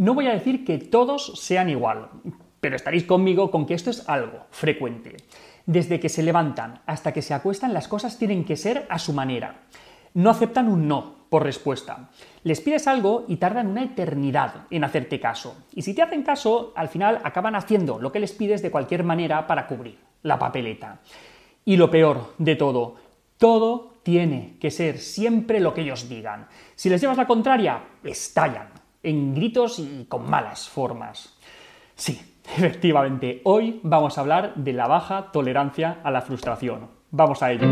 No voy a decir que todos sean igual, pero estaréis conmigo con que esto es algo frecuente. Desde que se levantan hasta que se acuestan, las cosas tienen que ser a su manera. No aceptan un no por respuesta. Les pides algo y tardan una eternidad en hacerte caso. Y si te hacen caso, al final acaban haciendo lo que les pides de cualquier manera para cubrir la papeleta. Y lo peor de todo, todo tiene que ser siempre lo que ellos digan. Si les llevas la contraria, estallan en gritos y con malas formas. Sí, efectivamente, hoy vamos a hablar de la baja tolerancia a la frustración. Vamos a ello.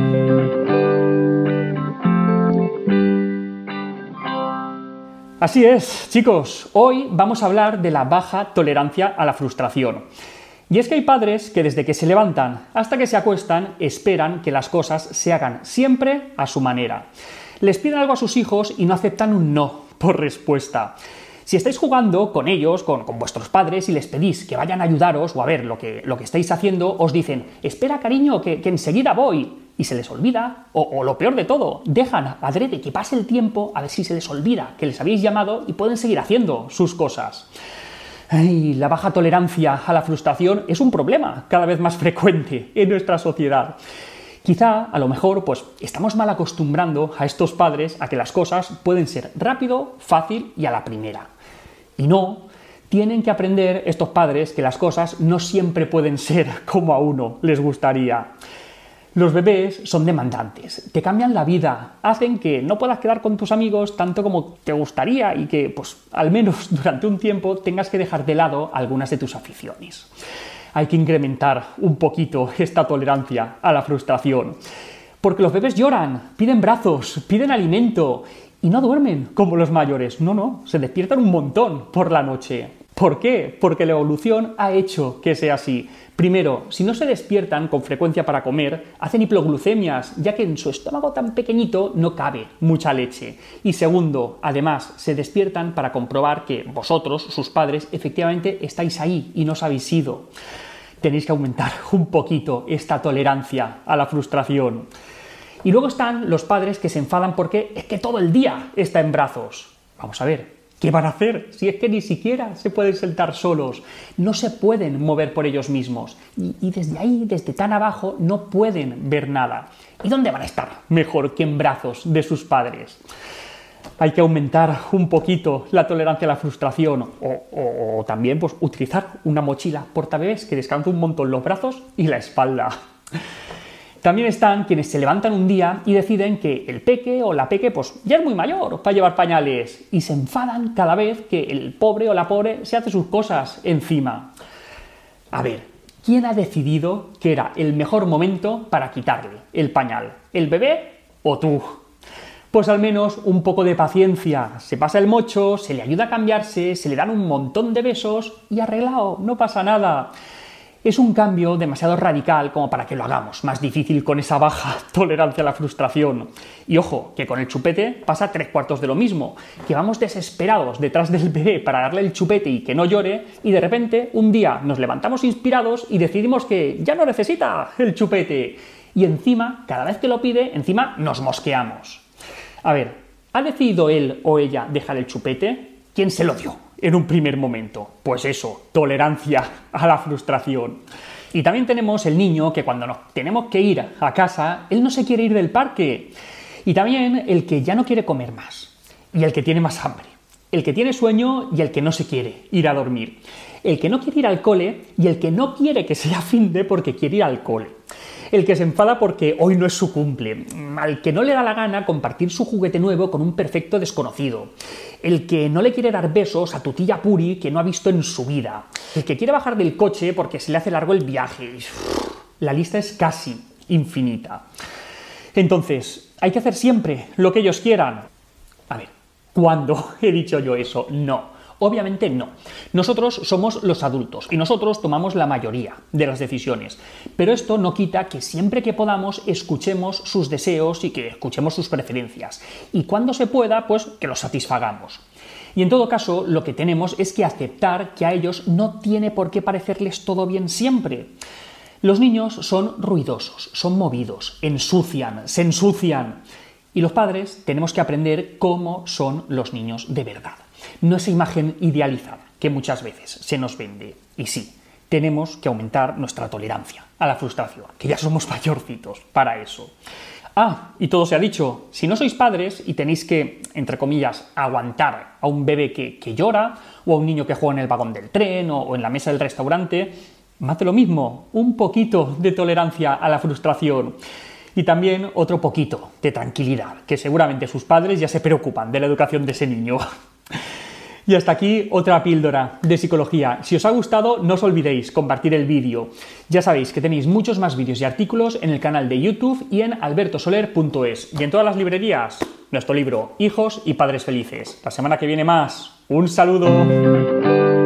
Así es, chicos, hoy vamos a hablar de la baja tolerancia a la frustración. Y es que hay padres que desde que se levantan hasta que se acuestan esperan que las cosas se hagan siempre a su manera. Les piden algo a sus hijos y no aceptan un no por respuesta. Si estáis jugando con ellos, con, vuestros padres, y les pedís que vayan a ayudaros o a ver lo que, lo que estáis haciendo, os dicen, espera cariño, que, enseguida voy. Y se les olvida, o, lo peor de todo, dejan adrede que pase el tiempo a ver si se les olvida que les habéis llamado y pueden seguir haciendo sus cosas. la baja tolerancia a la frustración es un problema cada vez más frecuente en nuestra sociedad. Quizá, a lo mejor, pues estamos mal acostumbrando a estos padres a que las cosas pueden ser rápido, fácil y a la primera. Y no, tienen que aprender estos padres que las cosas no siempre pueden ser como a uno les gustaría. Los bebés son demandantes, te cambian la vida, hacen que no puedas quedar con tus amigos tanto como te gustaría y que, pues, al menos durante un tiempo tengas que dejar de lado algunas de tus aficiones hay que incrementar un poquito esta tolerancia a la frustración. Porque los bebés lloran, piden brazos, piden alimento y no duermen como los mayores. No, no, se despiertan un montón por la noche. ¿Por qué? Porque la evolución ha hecho que sea así. Primero, si no se despiertan con frecuencia para comer, hacen hiploglucemias, ya que en su estómago tan pequeñito no cabe mucha leche. Y segundo, además, se despiertan para comprobar que vosotros, sus padres, efectivamente estáis ahí y no os habéis ido. Tenéis que aumentar un poquito esta tolerancia a la frustración. Y luego están los padres que se enfadan porque es que todo el día está en brazos. Vamos a ver, ¿Qué van a hacer si es que ni siquiera se pueden sentar solos? No se pueden mover por ellos mismos. Y, desde ahí, desde tan abajo, no pueden ver nada. ¿Y dónde van a estar? Mejor que en brazos de sus padres. Hay que aumentar un poquito la tolerancia a la frustración o, también pues, utilizar una mochila portabebés que descanse un montón los brazos y la espalda. También están quienes se levantan un día y deciden que el peque o la peque pues ya es muy mayor para llevar pañales y se enfadan cada vez que el pobre o la pobre se hace sus cosas encima. A ver, ¿quién ha decidido que era el mejor momento para quitarle el pañal? ¿El bebé o tú? Pues al menos un poco de paciencia. Se pasa el mocho, se le ayuda a cambiarse, se le dan un montón de besos y arreglado, no pasa nada es un cambio demasiado radical como para que lo hagamos más difícil con esa baja tolerancia a la frustración. Y ojo, que con el chupete pasa tres cuartos de lo mismo, que vamos desesperados detrás del bebé para darle el chupete y que no llore, y de repente un día nos levantamos inspirados y decidimos que ya no necesita el chupete. Y encima, cada vez que lo pide, encima nos mosqueamos. A ver, ¿ha decidido él o ella dejar el chupete? ¿Quién se lo dio? en un primer momento? Pues eso, tolerancia a la frustración. Y también tenemos el niño que cuando nos tenemos que ir a casa, él no se quiere ir del parque. Y también el que ya no quiere comer más. Y el que tiene más hambre. El que tiene sueño y el que no se quiere ir a dormir. El que no quiere ir al cole y el que no quiere que sea fin de porque quiere ir al cole el que se enfada porque hoy no es su cumple, al que no le da la gana compartir su juguete nuevo con un perfecto desconocido, el que no le quiere dar besos a tu tía Puri que no ha visto en su vida, el que quiere bajar del coche porque se le hace largo el viaje. La lista es casi infinita. Entonces, ¿hay que hacer siempre lo que ellos quieran? A ver, ¿cuándo he dicho yo eso? No. Obviamente no. Nosotros somos los adultos y nosotros tomamos la mayoría de las decisiones. Pero esto no quita que siempre que podamos escuchemos sus deseos y que escuchemos sus preferencias. Y cuando se pueda, pues que los satisfagamos. Y en todo caso, lo que tenemos es que aceptar que a ellos no tiene por qué parecerles todo bien siempre. Los niños son ruidosos, son movidos, ensucian, se ensucian. Y los padres tenemos que aprender cómo son los niños de verdad. No esa imagen idealizada que muchas veces se nos vende. Y sí, tenemos que aumentar nuestra tolerancia a la frustración, que ya somos mayorcitos para eso. Ah, y todo se ha dicho, si no sois padres y tenéis que, entre comillas, aguantar a un bebé que, llora, o a un niño que juega en el vagón del tren o, en la mesa del restaurante, mate lo mismo, un poquito de tolerancia a la frustración. Y también otro poquito de tranquilidad, que seguramente sus padres ya se preocupan de la educación de ese niño. Y hasta aquí otra píldora de psicología. Si os ha gustado, no os olvidéis compartir el vídeo. Ya sabéis que tenéis muchos más vídeos y artículos en el canal de YouTube y en albertosoler.es. Y en todas las librerías, nuestro libro Hijos y Padres Felices. La semana que viene más. Un saludo.